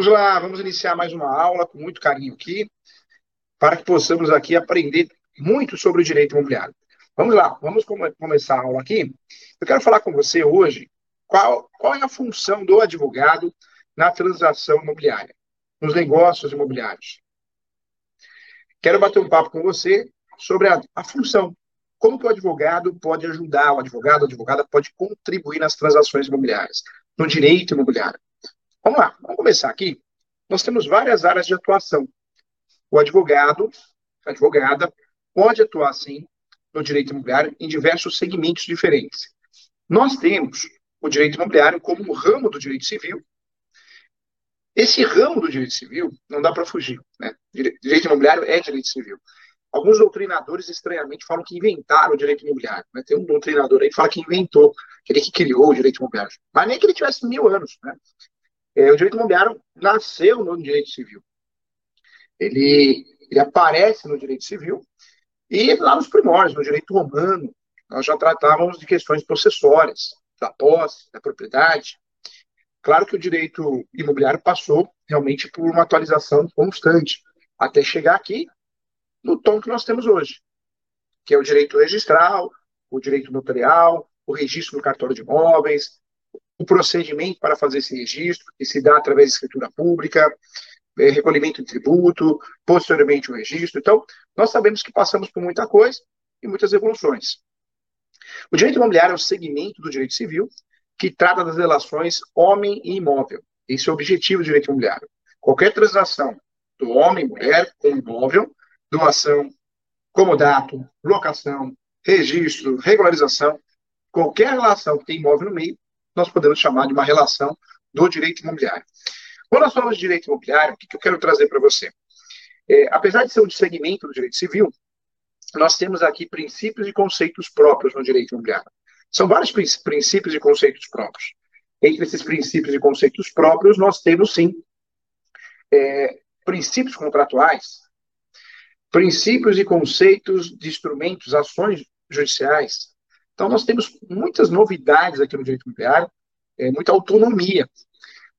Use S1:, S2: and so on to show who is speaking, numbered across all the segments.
S1: Vamos lá, vamos iniciar mais uma aula com muito carinho aqui, para que possamos aqui aprender muito sobre o direito imobiliário. Vamos lá, vamos come começar a aula aqui. Eu quero falar com você hoje qual, qual é a função do advogado na transação imobiliária, nos negócios imobiliários. Quero bater um papo com você sobre a, a função. Como que o advogado pode ajudar, o advogado, a advogada pode contribuir nas transações imobiliárias, no direito imobiliário. Vamos lá, vamos começar aqui. Nós temos várias áreas de atuação. O advogado, a advogada, pode atuar, sim, no direito imobiliário em diversos segmentos diferentes. Nós temos o direito imobiliário como um ramo do direito civil. Esse ramo do direito civil não dá para fugir. Né? Direito imobiliário é direito civil. Alguns doutrinadores, estranhamente, falam que inventaram o direito imobiliário. Né? Tem um doutrinador aí que fala que inventou, aquele que criou o direito imobiliário. Mas nem que ele tivesse mil anos. Né? É, o direito imobiliário nasceu no direito civil. Ele, ele aparece no direito civil e lá nos primórdios, no direito romano, nós já tratávamos de questões processórias, da posse, da propriedade. Claro que o direito imobiliário passou realmente por uma atualização constante, até chegar aqui no tom que nós temos hoje, que é o direito registral, o direito notarial, o registro no cartório de imóveis, o procedimento para fazer esse registro, que se dá através de escritura pública, é, recolhimento de tributo, posteriormente o registro. Então, nós sabemos que passamos por muita coisa e muitas evoluções. O direito imobiliário é um segmento do direito civil que trata das relações homem e imóvel. Esse é o objetivo do direito imobiliário. Qualquer transação do homem e mulher com imóvel, doação, comodato, locação, registro, regularização, qualquer relação que tem imóvel no meio, nós podemos chamar de uma relação do direito imobiliário. Quando nós falamos de direito imobiliário, o que, eu quero trazer para você? É, apesar de ser um segmento do direito civil, nós temos aqui princípios e conceitos próprios no direito imobiliário. São vários princípios e conceitos próprios. Entre esses princípios e conceitos próprios, nós temos, sim, é, princípios contratuais, princípios e conceitos de instrumentos, ações judiciais, então, nós temos muitas novidades aqui no direito imobiliário, é, muita autonomia.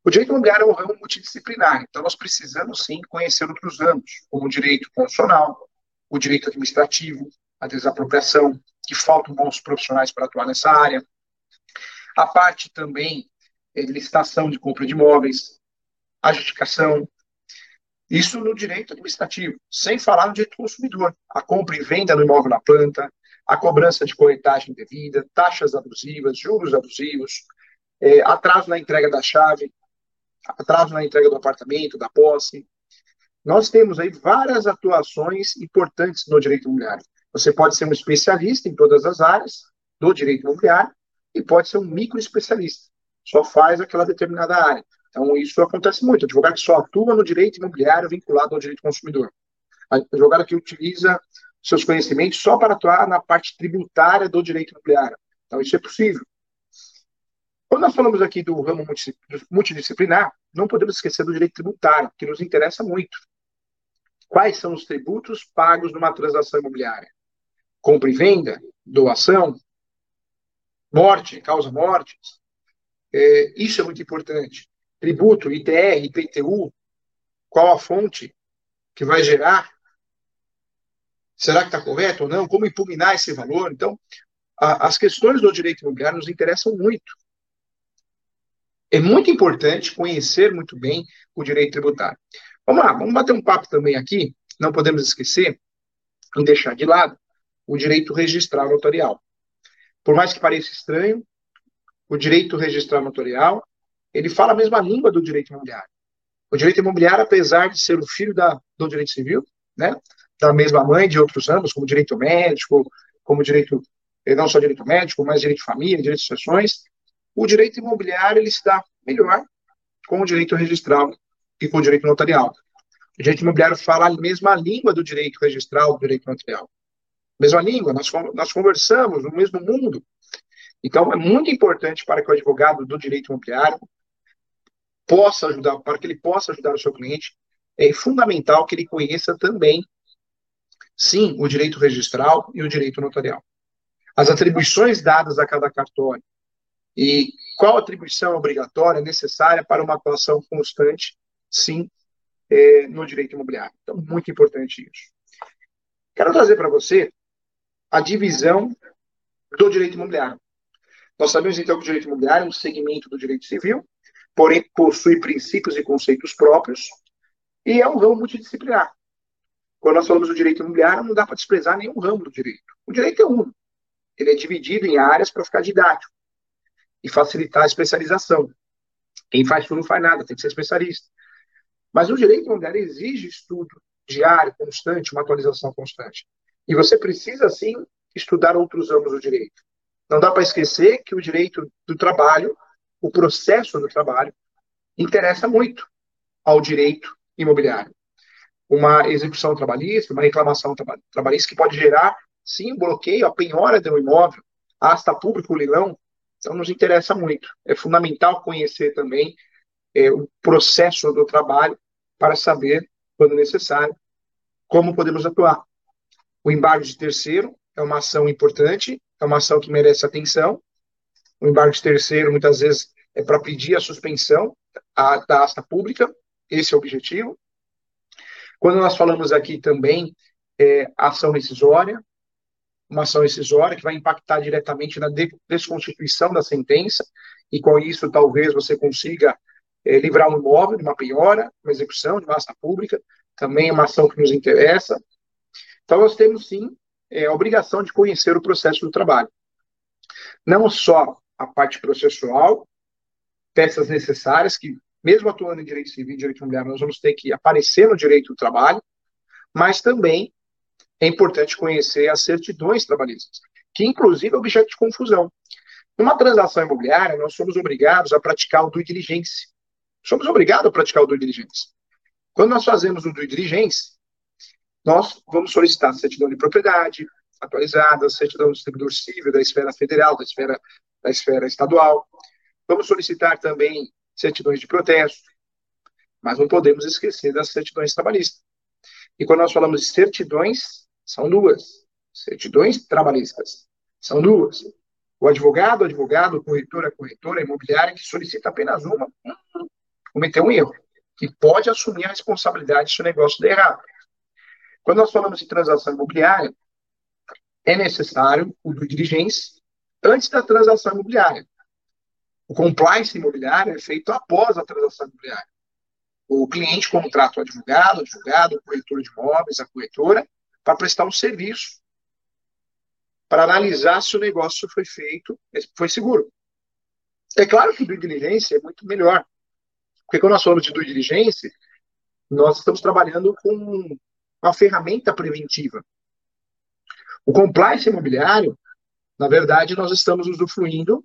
S1: O direito imobiliário é um ramo multidisciplinar, então nós precisamos sim conhecer outros ramos, como o direito constitucional, o direito administrativo, a desapropriação, que faltam bons profissionais para atuar nessa área. A parte também é, de licitação de compra de imóveis, a justificação. Isso no direito administrativo, sem falar no direito consumidor, a compra e venda no imóvel na planta, a cobrança de corretagem devida, taxas abusivas, juros abusivos, é, atraso na entrega da chave, atraso na entrega do apartamento, da posse. Nós temos aí várias atuações importantes no direito imobiliário. Você pode ser um especialista em todas as áreas do direito imobiliário e pode ser um micro especialista, só faz aquela determinada área. Então, isso acontece muito. Advogado que só atua no direito imobiliário vinculado ao direito consumidor. Advogado que utiliza seus conhecimentos só para atuar na parte tributária do direito imobiliário. Então, isso é possível. Quando nós falamos aqui do ramo multidisciplinar, não podemos esquecer do direito tributário, que nos interessa muito. Quais são os tributos pagos numa transação imobiliária? Compra e venda, doação, morte, causa mortes. É, isso é muito importante. Tributo, ITR, IPTU, qual a fonte que vai gerar Será que está correto ou não? Como impugnar esse valor? Então, a, as questões do direito imobiliário nos interessam muito. É muito importante conhecer muito bem o direito tributário. Vamos lá, vamos bater um papo também aqui. Não podemos esquecer em deixar de lado o direito registral notarial. Por mais que pareça estranho, o direito registral notarial, ele fala a mesma língua do direito imobiliário. O direito imobiliário, apesar de ser o filho da, do direito civil, né, da mesma mãe de outros ramos, como direito médico, como direito, eh, não só direito médico, mas direito de família, direito de sucessões, o direito imobiliário ele se dá melhor com o direito registral e com o direito notarial. O direito imobiliário fala a mesma língua do direito registral, do direito notarial. Mesma língua, nós, nós conversamos no mesmo mundo. Então, é muito importante para que o advogado do direito imobiliário possa ajudar, para que ele possa ajudar o seu cliente, é fundamental que ele conheça também Sim, o direito registral e o direito notarial. As atribuições dadas a cada cartório e qual atribuição obrigatória necessária para uma atuação constante sim, é, no direito imobiliário. Então, muito importante isso. Quero trazer para você a divisão do direito imobiliário. Nós sabemos, então, que o direito imobiliário é um segmento do direito civil, porém possui princípios e conceitos próprios e é um ramo multidisciplinar. Quando nós falamos do direito imobiliário, não dá para desprezar nenhum ramo do direito. O direito é um. Ele é dividido em áreas para ficar didático e facilitar a especialização. Quem faz tudo não faz nada, tem que ser especialista. Mas o direito imobiliário exige estudo diário, constante, uma atualização constante. E você precisa, sim, estudar outros ramos do direito. Não dá para esquecer que o direito do trabalho, o processo do trabalho, interessa muito ao direito imobiliário. Uma execução trabalhista, uma reclamação trabalhista que pode gerar, sim, bloqueio, a penhora do imóvel, asta público, leilão, então nos interessa muito. É fundamental conhecer também é, o processo do trabalho para saber, quando necessário, como podemos atuar. O embargo de terceiro é uma ação importante, é uma ação que merece atenção. O embargo de terceiro, muitas vezes, é para pedir a suspensão da asta pública, esse é o objetivo. Quando nós falamos aqui também é, ação rescisória, uma ação rescisória que vai impactar diretamente na desconstituição da sentença, e com isso talvez você consiga é, livrar um imóvel de uma penhora, uma execução de uma asta pública, também é uma ação que nos interessa. Então nós temos sim é, a obrigação de conhecer o processo do trabalho. Não só a parte processual, peças necessárias que, mesmo atuando em direito civil e direito imobiliário, nós vamos ter que aparecer no direito do trabalho, mas também é importante conhecer as certidões trabalhistas, que inclusive é objeto de confusão. Numa transação imobiliária, nós somos obrigados a praticar o due diligence. Somos obrigados a praticar o due diligence. Quando nós fazemos o due diligence, nós vamos solicitar certidão de propriedade atualizada, certidão do distribuidor civil da esfera federal, da esfera, da esfera estadual. Vamos solicitar também certidões de protesto, mas não podemos esquecer das certidões trabalhistas. E quando nós falamos de certidões, são duas. Certidões trabalhistas. São duas. O advogado, o advogado, o corretor, a corretora, a imobiliária que solicita apenas uma, cometeu um erro. Que pode assumir a responsabilidade se o negócio der errado. Quando nós falamos de transação imobiliária, é necessário o due diligence antes da transação imobiliária. O compliance imobiliário é feito após a transação imobiliária. O cliente contrata o advogado, o advogado, o corretor de imóveis, a corretora, para prestar um serviço, para analisar se o negócio foi feito, foi seguro. É claro que due diligence é muito melhor, porque quando nós falamos de due diligence, nós estamos trabalhando com uma ferramenta preventiva. O compliance imobiliário, na verdade, nós estamos usufruindo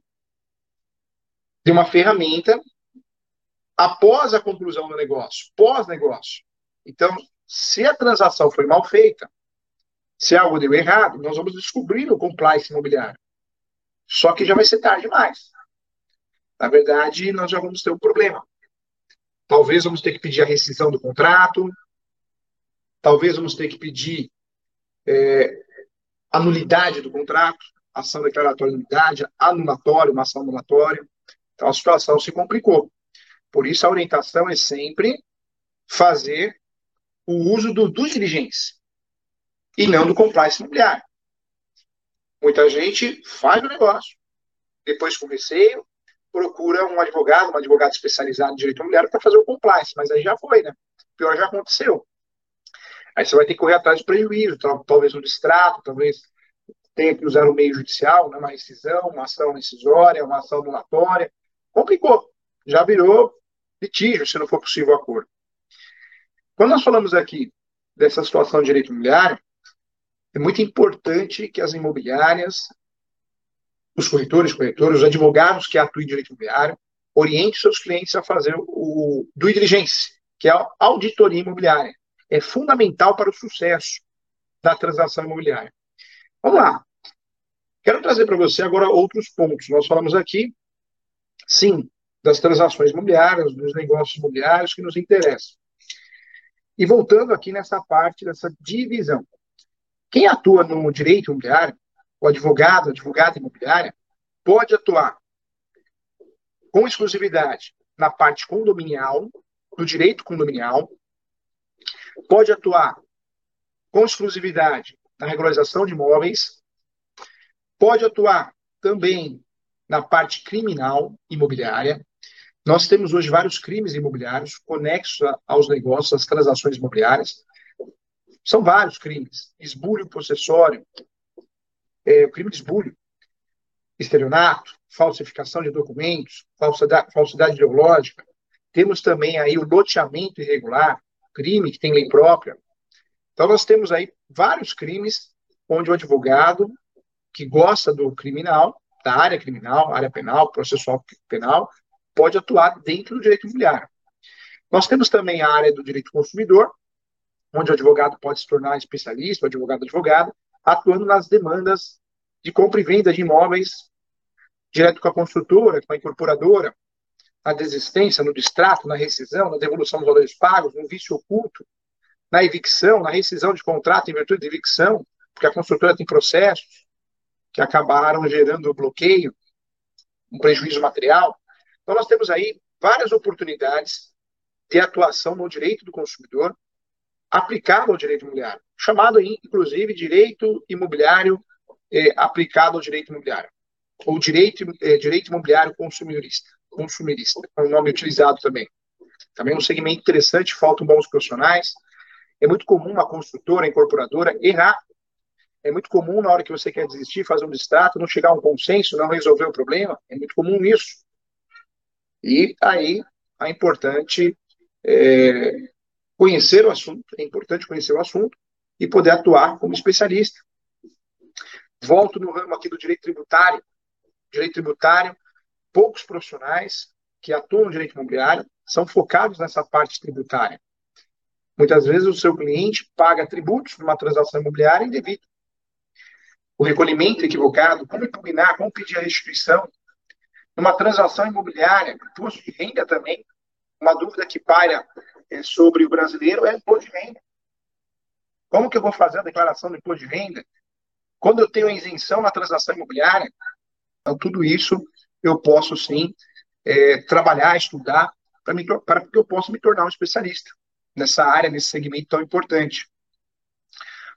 S1: de uma ferramenta após a conclusão do negócio, pós-negócio. Então, se a transação foi mal feita, se algo deu errado, nós vamos descobrir o compliance imobiliário. Só que já vai ser tarde demais. Na verdade, nós já vamos ter um problema. Talvez vamos ter que pedir a rescisão do contrato, Talvez vamos ter que pedir é, a nulidade do contrato, ação declaratória de nulidade, anulatório, uma ação anulatória. Então a situação se complicou. Por isso a orientação é sempre fazer o uso do due e não do compliance imobiliário. Muita gente faz o negócio, depois com receio, procura um advogado, um advogado especializado em direito imobiliário para fazer o compliance, mas aí já foi, né? O pior já aconteceu. Aí você vai ter que correr atrás de prejuízo, talvez um distrato, talvez tenha que usar o meio judicial, né, uma rescisão, uma ação rescisória, uma ação anulatória. Complicou. Já virou litígio, se não for possível o acordo. Quando nós falamos aqui dessa situação de direito imobiliário, é muito importante que as imobiliárias, os corretores, corretores, os advogados que atuam em direito imobiliário, orientem seus clientes a fazer o due diligence, que é a auditoria imobiliária é fundamental para o sucesso da transação imobiliária. Vamos lá. Quero trazer para você agora outros pontos. Nós falamos aqui, sim, das transações imobiliárias, dos negócios imobiliários que nos interessam. E voltando aqui nessa parte dessa divisão. Quem atua no direito imobiliário, o advogado, advogada imobiliária, pode atuar com exclusividade na parte condominial, do direito condominial, pode atuar com exclusividade na regularização de imóveis, pode atuar também na parte criminal imobiliária. Nós temos hoje vários crimes imobiliários conexos aos negócios, às transações imobiliárias. São vários crimes: esbulho possessório, é, o crime de esbulho, estelionato, falsificação de documentos, falsidade, falsidade ideológica. Temos também aí o loteamento irregular, crime que tem lei própria. Então, nós temos aí vários crimes onde o advogado que gosta do criminal, da área criminal, área penal, processual penal, pode atuar dentro do direito imobiliário. Nós temos também a área do direito consumidor, onde o advogado pode se tornar especialista, advogado advogado, atuando nas demandas de compra e venda de imóveis direto com a construtora, com a incorporadora, na desistência, no distrato, na rescisão, na devolução dos valores pagos, no vício oculto, na evicção, na rescisão de contrato em virtude de evicção, porque a construtora tem processos que acabaram gerando bloqueio, um prejuízo material. Então, nós temos aí várias oportunidades de atuação no direito do consumidor aplicado ao direito imobiliário, chamado, inclusive, direito imobiliário eh, aplicado ao direito imobiliário, ou direito, eh, direito imobiliário consumidorista consumirista, é um nome utilizado também. Também é um segmento interessante, faltam bons profissionais. É muito comum uma construtora, incorporadora errar. É muito comum, na hora que você quer desistir, fazer um distrato, não chegar a um consenso, não resolver o problema. É muito comum isso. E aí é importante é, conhecer o assunto, é importante conhecer o assunto e poder atuar como especialista. Volto no ramo aqui do direito tributário. Direito tributário poucos profissionais que atuam no direito imobiliário são focados nessa parte tributária. Muitas vezes o seu cliente paga tributos numa transação imobiliária indevido. O recolhimento equivocado, como impugnar, como pedir a restituição. Numa transação imobiliária, imposto de renda também, uma dúvida que paira é, sobre o brasileiro é imposto de renda. Como que eu vou fazer a declaração do imposto de renda? Quando eu tenho a isenção na transação imobiliária? Então, tudo isso eu posso sim é, trabalhar, estudar, para que eu possa me tornar um especialista nessa área, nesse segmento tão importante.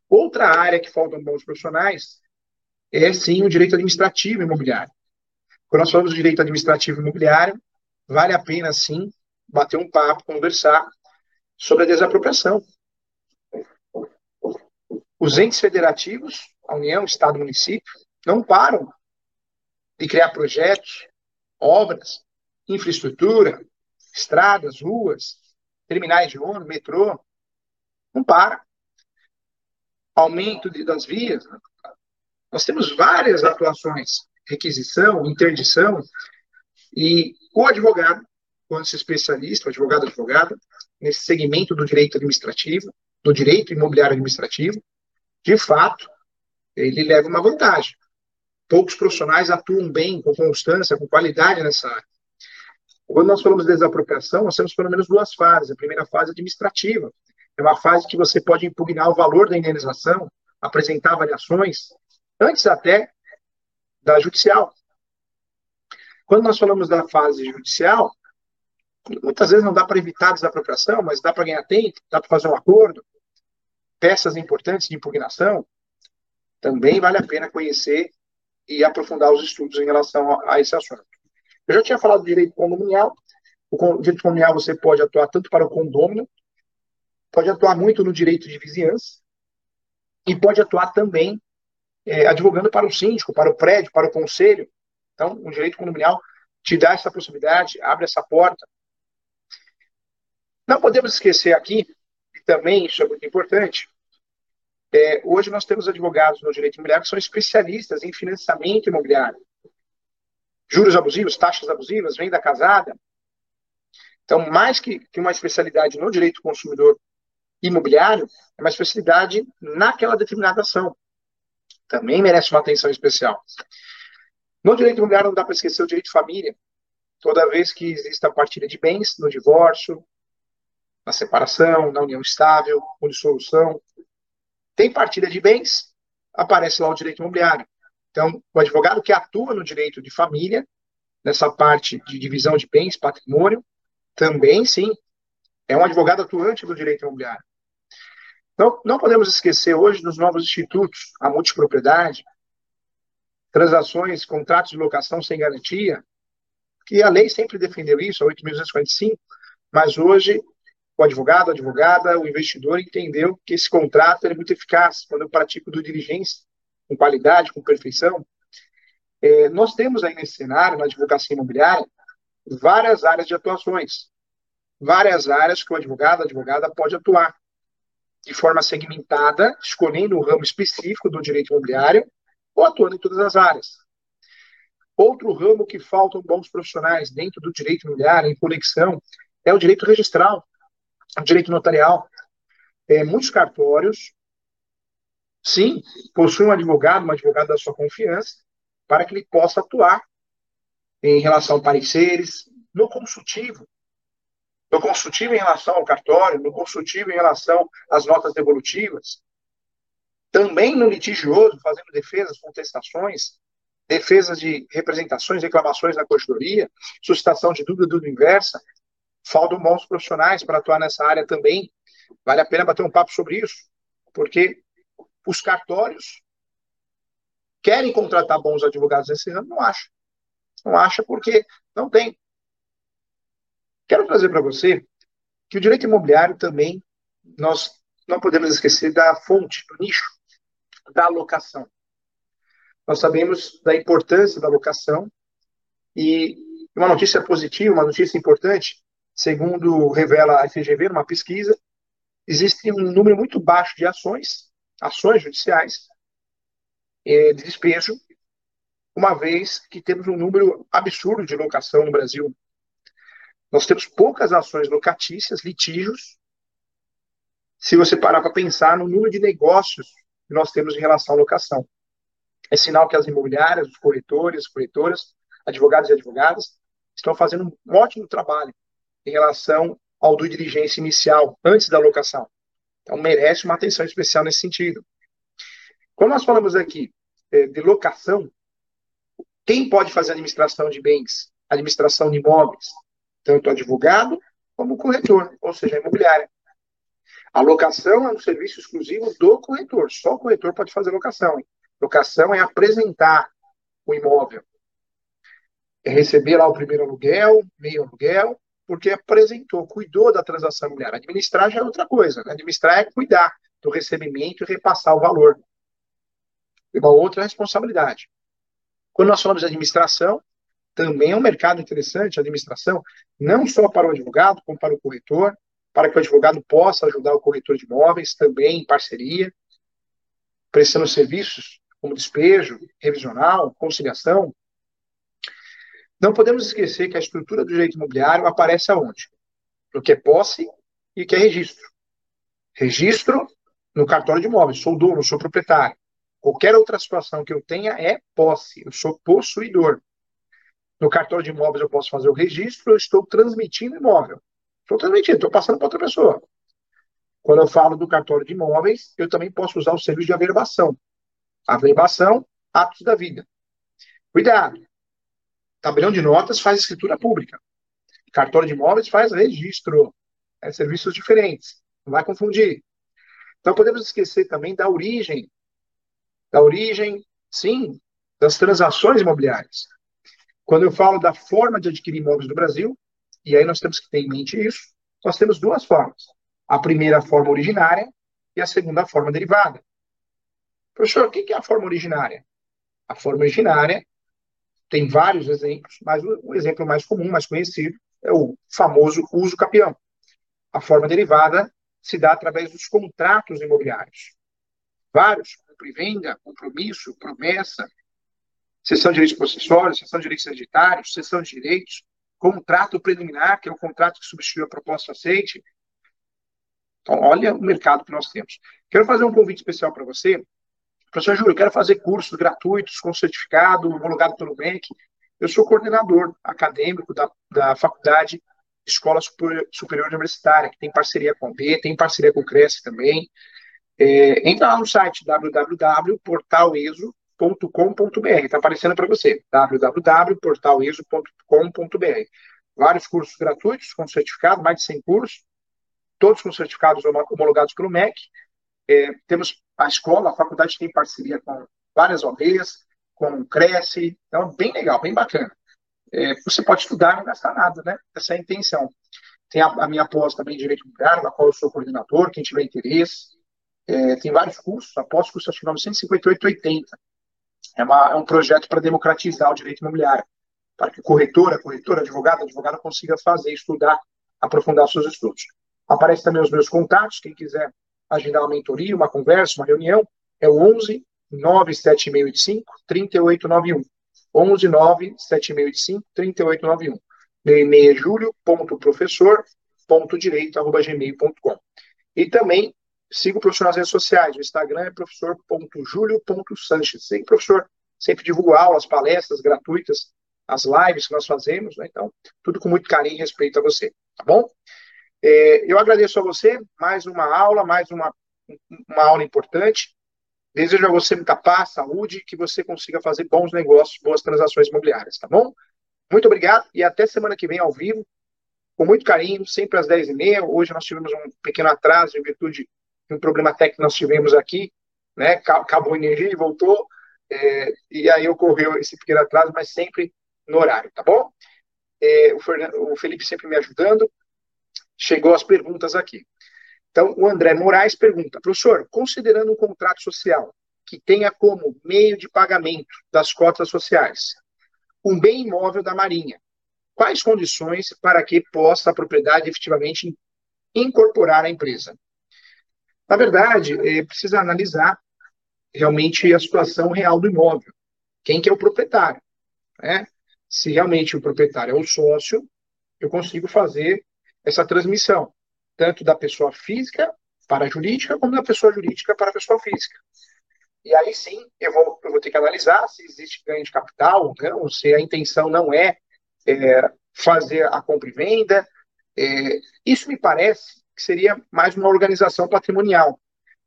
S1: Outra área que faltam bons profissionais é sim o direito administrativo imobiliário. Quando nós falamos de direito administrativo imobiliário, vale a pena sim bater um papo, conversar sobre a desapropriação. Os entes federativos, a União, Estado e Município, não param de criar projetos, obras, infraestrutura, estradas, ruas, terminais de ônibus, metrô. Não para. Aumento de, das vias. Nós temos várias atuações, requisição, interdição, e o advogado, quando se especialista, o advogado advogada, nesse segmento do direito administrativo, do direito imobiliário administrativo, de fato, ele leva uma vantagem poucos profissionais atuam bem, com constância, com qualidade nessa área. Quando nós falamos de desapropriação, nós temos pelo menos duas fases. A primeira fase administrativa. É uma fase que você pode impugnar o valor da indenização, apresentar avaliações, antes até da judicial. Quando nós falamos da fase judicial, muitas vezes não dá para evitar a desapropriação, mas dá para ganhar tempo, dá para fazer um acordo, peças importantes de impugnação. Também vale a pena conhecer e aprofundar os estudos em relação a, esse assunto. Eu já tinha falado do direito condominial. O direito condominial você pode atuar tanto para o condômino, pode atuar muito no direito de vizinhança e pode atuar também é, advogando para o síndico, para o prédio, para o conselho. Então, o direito condominial te dá essa possibilidade, abre essa porta. Não podemos esquecer aqui, e também isso é muito importante, é, hoje nós temos advogados no direito imobiliário que são especialistas em financiamento imobiliário. Juros abusivos, taxas abusivas, venda casada. Então, mais que, que uma especialidade no direito consumidor imobiliário, é uma especialidade naquela determinada ação. Também merece uma atenção especial. No direito imobiliário não dá para esquecer o direito de família. Toda vez que existe a partilha de bens, no divórcio, na separação, na união estável, ou dissolução, tem partilha de bens, aparece lá o direito imobiliário. Então, o advogado que atua no direito de família, nessa parte de divisão de bens, patrimônio, também sim é um advogado atuante do direito imobiliário. Então, não podemos esquecer hoje dos novos institutos, a multipropriedade, transações, contratos de locação sem garantia, que a lei sempre defendeu isso, a 8.245, mas hoje o advogado, a advogada, o investidor entendeu que esse contrato é muito eficaz quando eu pratico do diligência, com qualidade, com perfeição. É, nós temos aí nesse cenário, na advocacia imobiliária, várias áreas de atuações, várias áreas que o advogado, a advogada pode atuar de forma segmentada, escolhendo um ramo específico do direito imobiliário ou atuando em todas as áreas. Outro ramo que faltam bons profissionais dentro do direito imobiliário, em conexão, é o direito registral, o direito notarial. É, muitos cartórios, sim, possuem um advogado, uma advogada da sua confiança, para que ele possa atuar em relação a pareceres, no consultivo, no consultivo em relação ao cartório, no consultivo em relação às notas devolutivas, também no litigioso, fazendo defesas, contestações, defesas de representações, reclamações na corredoria, suscitação de dúvida, dúvida inversa. Faltam bons profissionais para atuar nessa área também. Vale a pena bater um papo sobre isso, porque os cartórios querem contratar bons advogados nesse ano, não acha. Não acha porque não tem. Quero trazer para você que o direito imobiliário também, nós não podemos esquecer da fonte, do nicho, da alocação. Nós sabemos da importância da alocação e uma notícia positiva, uma notícia importante, segundo revela a FGV, numa pesquisa, existe um número muito baixo de ações, ações judiciais, é, de despejo, uma vez que temos um número absurdo de locação no Brasil. Nós temos poucas ações locatícias, litígios, se você parar para pensar no número de negócios que nós temos em relação à locação. É sinal que as imobiliárias, os corretores, corretoras, advogados e advogadas estão fazendo um ótimo trabalho em relação ao do diligência inicial, antes da locação. Então, merece uma atenção especial nesse sentido. Quando nós falamos aqui é, de locação, quem pode fazer administração de bens, administração de imóveis? Tanto advogado como corretor, ou seja, a imobiliária. A locação é um serviço exclusivo do corretor. Só o corretor pode fazer locação. Hein? Locação é apresentar o imóvel. É receber lá o primeiro aluguel, meio aluguel, porque apresentou, cuidou da transação imobiliária. Administrar já é outra coisa. Né? Administrar é cuidar do recebimento e repassar o valor. É uma outra responsabilidade. Quando nós falamos de administração, também é um mercado interessante, a administração, não só para o advogado, como para o corretor, para que o advogado possa ajudar o corretor de imóveis, também em parceria, prestando serviços como despejo, revisional, conciliação. Não podemos esquecer que a estrutura do direito imobiliário aparece aonde? No que é posse e que é registro. Registro no cartório de imóveis, sou dono, sou proprietário. Qualquer outra situação que eu tenha é posse, eu sou possuidor. No cartório de imóveis eu posso fazer o registro, eu estou transmitindo imóvel. Estou transmitindo, estou passando para outra pessoa. Quando eu falo do cartório de imóveis, eu também posso usar o serviço de averbação. Averbação, atos da vida. Cuidado. Tabelião de notas faz escritura pública. Cartório de imóveis faz registro. É serviços diferentes. Não vai confundir. Então podemos esquecer também da origem. Da origem, sim, das transações imobiliárias. Quando eu falo da forma de adquirir imóveis no Brasil, e aí nós temos que ter em mente isso. Nós temos duas formas. A primeira forma originária e a segunda forma derivada. Professor, o que é a forma originária? A forma originária tem vários exemplos, mas o exemplo mais comum, mais conhecido, é o famoso uso capião. A forma derivada se dá através dos contratos imobiliários. Vários, compra e venda, compromisso, promessa, cessão de direitos possessórios, cessão de direitos hereditários, cessão de direitos, contrato preliminar, que é o contrato que substitui a proposta aceite. Então, olha o mercado que nós temos. Quero fazer um convite especial para você. Professor Júlio, eu quero fazer cursos gratuitos com certificado, homologado pelo MEC. Eu sou coordenador acadêmico da, da Faculdade Escola Superior Universitária, que tem parceria com a B, tem parceria com o Cresce também. É, entra lá no site www.portaleso.com www.portaleso.com.br. Está aparecendo para você, www.portaleso.com.br. Vários cursos gratuitos, com certificado, mais de 100 cursos. todos com certificados homologados pelo MEC. É, temos a escola, a faculdade tem parceria com várias OABs, com o Cresce, então bem legal, bem bacana. É, você pode estudar e não gastar nada, né? Essa é a intenção. Tem a, a minha pós também de Direito Imobiliário, na qual eu sou coordenador, quem tiver interesse. É, tem vários cursos, a pós custa acho que 958,80. É, uma, é um projeto para democratizar o direito imobiliário, para que corretora, corretora, advogado, advogada consiga fazer, estudar, aprofundar seus estudos. Aparece também os meus contatos, quem quiser agendar uma mentoria, uma conversa, uma reunião, é o 11 97685 3891. 11 97685 3891. Meu e-mail é julio.professor.direito.gmail.com. E também siga o professor nas redes sociais. O Instagram é professor.julio.sanches. O professor. Sempre divulgo aulas, palestras gratuitas, as lives que nós fazemos. Né? Então, tudo com muito carinho e respeito a você. Tá bom? É, eu agradeço a você. Mais uma aula, mais uma, uma aula importante. Desejo a você muita paz, saúde, que você consiga fazer bons negócios, boas transações imobiliárias, tá bom? Muito obrigado e até semana que vem ao vivo, com muito carinho, sempre às 10h30. Hoje nós tivemos um pequeno atraso em virtude de um problema técnico que nós tivemos aqui, né? Acabou a energia e voltou, é, e aí ocorreu esse pequeno atraso, mas sempre no horário, tá bom? É, o, Fernando, o Felipe sempre me ajudando. Chegou as perguntas aqui. Então, o André Moraes pergunta, professor, considerando um contrato social que tenha como meio de pagamento das cotas sociais um bem imóvel da Marinha, quais condições para que possa a propriedade efetivamente incorporar a empresa? Na verdade, é, precisa analisar realmente a situação real do imóvel. Quem que é o proprietário? Né? Se realmente o proprietário é o sócio, eu consigo fazer essa transmissão tanto da pessoa física para a jurídica, como da pessoa jurídica para a pessoa física. E aí sim, eu vou, eu vou ter que analisar se existe ganho de capital ou se a intenção não é, é fazer a compra e venda. É, isso me parece que seria mais uma organização patrimonial,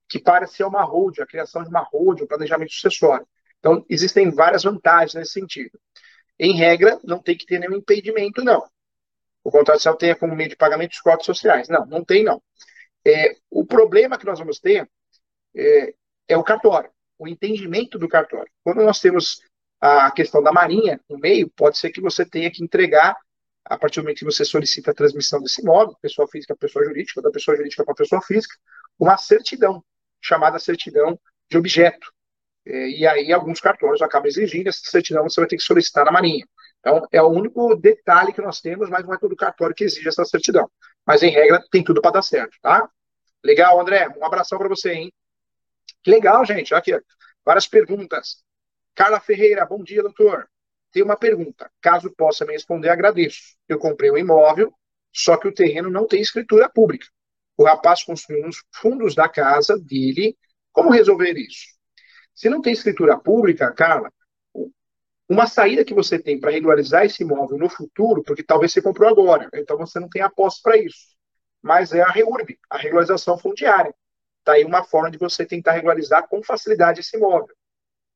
S1: que para ser uma hold, a criação de uma hold, um planejamento sucessório. Então, existem várias vantagens nesse sentido. Em regra, não tem que ter nenhum impedimento, não o contrato social tenha como meio de pagamento os cotas sociais. Não, não tem, não. É, o problema que nós vamos ter é, é, o cartório, o entendimento do cartório. Quando nós temos a questão da marinha no meio, pode ser que você tenha que entregar, a partir do momento que você solicita a transmissão desse imóvel, pessoa física para pessoa jurídica, da pessoa jurídica para pessoa física, uma certidão, chamada certidão de objeto. É, e aí alguns cartórios acabam exigindo essa certidão, você vai ter que solicitar na marinha. Então, é o único detalhe que nós temos, mas não é todo cartório que exige essa certidão. Mas, em regra, tem tudo para dar certo, tá? Legal, André. Um abração para você, hein? Que legal, gente. Aqui, várias perguntas. Carla Ferreira, bom dia, doutor. Tem uma pergunta. Caso possa me responder, agradeço. Eu comprei um imóvel, só que o terreno não tem escritura pública. O rapaz construiu nos fundos da casa dele. Como resolver isso? Se não tem escritura pública, Carla, uma saída que você tem para regularizar esse imóvel no futuro, porque talvez você comprou agora, então você não tem aposta para isso, mas é a REURB, a regularização fundiária. Está aí uma forma de você tentar regularizar com facilidade esse imóvel.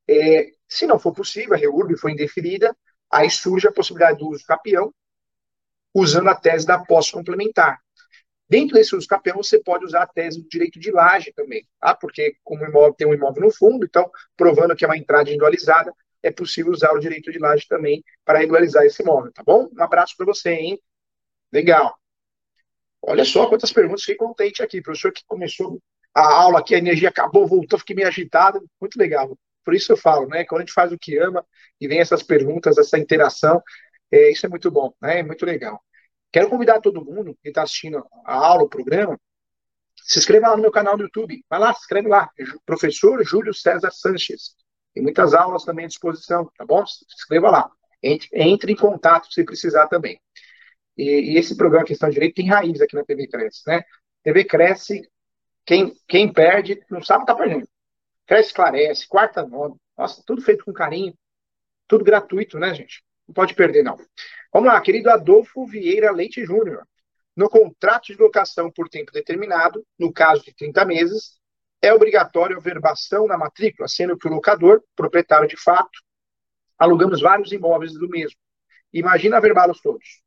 S1: É, se não for possível, a REURB foi indeferida, aí surge a possibilidade do uso capião, usando a tese da posse complementar. Dentro desse uso capião, você pode usar a tese do direito de laje também, tá? porque como imóvel tem um imóvel no fundo, então, provando que é uma entrada individualizada, é possível usar o direito de laje também para regularizar esse imóvel, tá bom? Um abraço para você, hein? Legal. Olha só quantas perguntas, fiquei contente aqui, professor que começou a aula aqui, a energia acabou, voltou, fiquei meio agitado, muito legal. Por isso eu falo, né? Quando a gente faz o que ama e vem essas perguntas, essa interação, é, isso é muito bom, né? É muito legal. Quero convidar todo mundo que está assistindo a aula, o programa, se inscreva lá no meu canal do YouTube. Vai lá, se inscreve lá. Professor Júlio César Sanches. Tem muitas aulas também à disposição, tá bom? Se inscreva lá. Entre, entre em contato se precisar também. E, e, esse programa Questão de Direito tem raiz aqui na TV Cresce, né? TV Cresce, quem, quem perde, não sabe que tá perdendo. Cresce Esclarece, Quarta Nova, nossa, tudo feito com carinho, tudo gratuito, né, gente? Não pode perder, não. Vamos lá, querido Adolfo Vieira Leite Júnior. No contrato de locação por tempo determinado, no caso de 30 meses, é obrigatório a verbação na matrícula, sendo que o locador, proprietário de fato, alugamos vários imóveis do mesmo. Imagina verbá-los todos.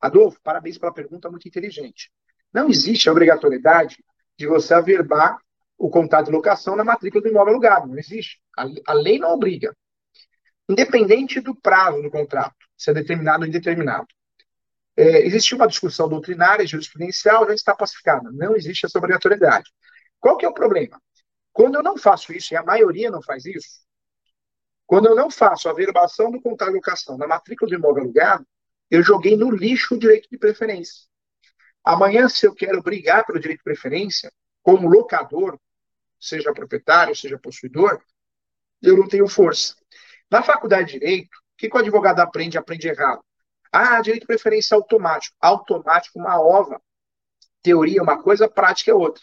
S1: Adolfo, parabéns pela pergunta muito inteligente. Não existe a obrigatoriedade de você averbar o contrato de locação na matrícula do imóvel alugado. Não existe. A, a lei não obriga. Independente do prazo do contrato, se é determinado ou indeterminado. É, existe uma discussão doutrinária e jurisprudencial, já está pacificada. Não existe essa obrigatoriedade. Qual que é o problema? Quando eu não faço isso, e a maioria não faz isso, quando eu não faço a averbação do contrato de locação na matrícula do imóvel alugado, eu joguei no lixo o direito de preferência. Amanhã, se eu quero brigar pelo direito de preferência, como locador, seja proprietário, seja possuidor, eu não tenho força. Na faculdade de Direito, o que, que o advogado aprende? Aprende errado. Ah, direito de preferência automático. Automático, uma ova. Teoria é uma coisa, prática é outra.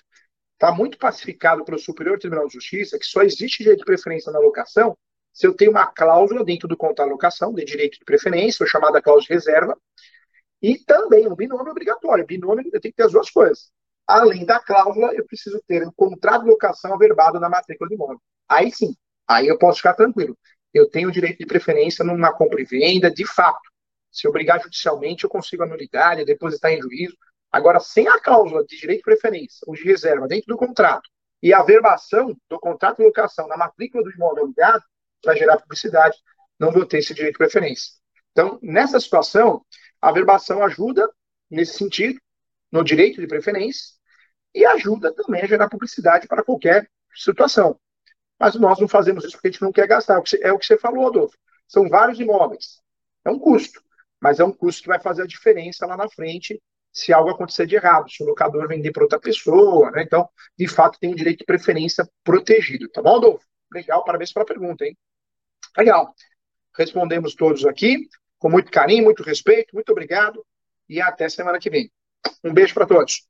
S1: Está muito pacificado pelo Superior Tribunal de Justiça que só existe direito de preferência na locação se eu tenho uma cláusula dentro do contrato de locação de direito de preferência, ou chamada cláusula de reserva, e também um binômio obrigatório. Binômio, eu tenho que ter as duas coisas. Além da cláusula, eu preciso ter um contrato de locação averbado na matrícula do imóvel. Aí sim, aí eu posso ficar tranquilo. Eu tenho o direito de preferência numa compra e venda, de fato. Se eu brigar judicialmente, eu consigo a nulidade, depositar em juízo. Agora, sem a cláusula de direito de preferência ou de reserva dentro do contrato e a verbação do contrato de locação na matrícula do imóvel alugado, para gerar publicidade, não vou ter esse direito de preferência. Então, nessa situação, a verbação ajuda nesse sentido, no direito de preferência, e ajuda também a gerar publicidade para qualquer situação. Mas nós não fazemos isso porque a gente não quer gastar. É o que você falou, Adolfo. São vários imóveis. É um custo, mas é um custo que vai fazer a diferença lá na frente se algo acontecer de errado, se o locador vender para outra pessoa, né? Então, de fato, tem um direito de preferência protegido, tá bom, Adolfo? Legal, parabéns pela pergunta, hein? Legal. Respondemos todos aqui, com muito carinho, muito respeito, muito obrigado e até semana que vem. Um beijo para todos.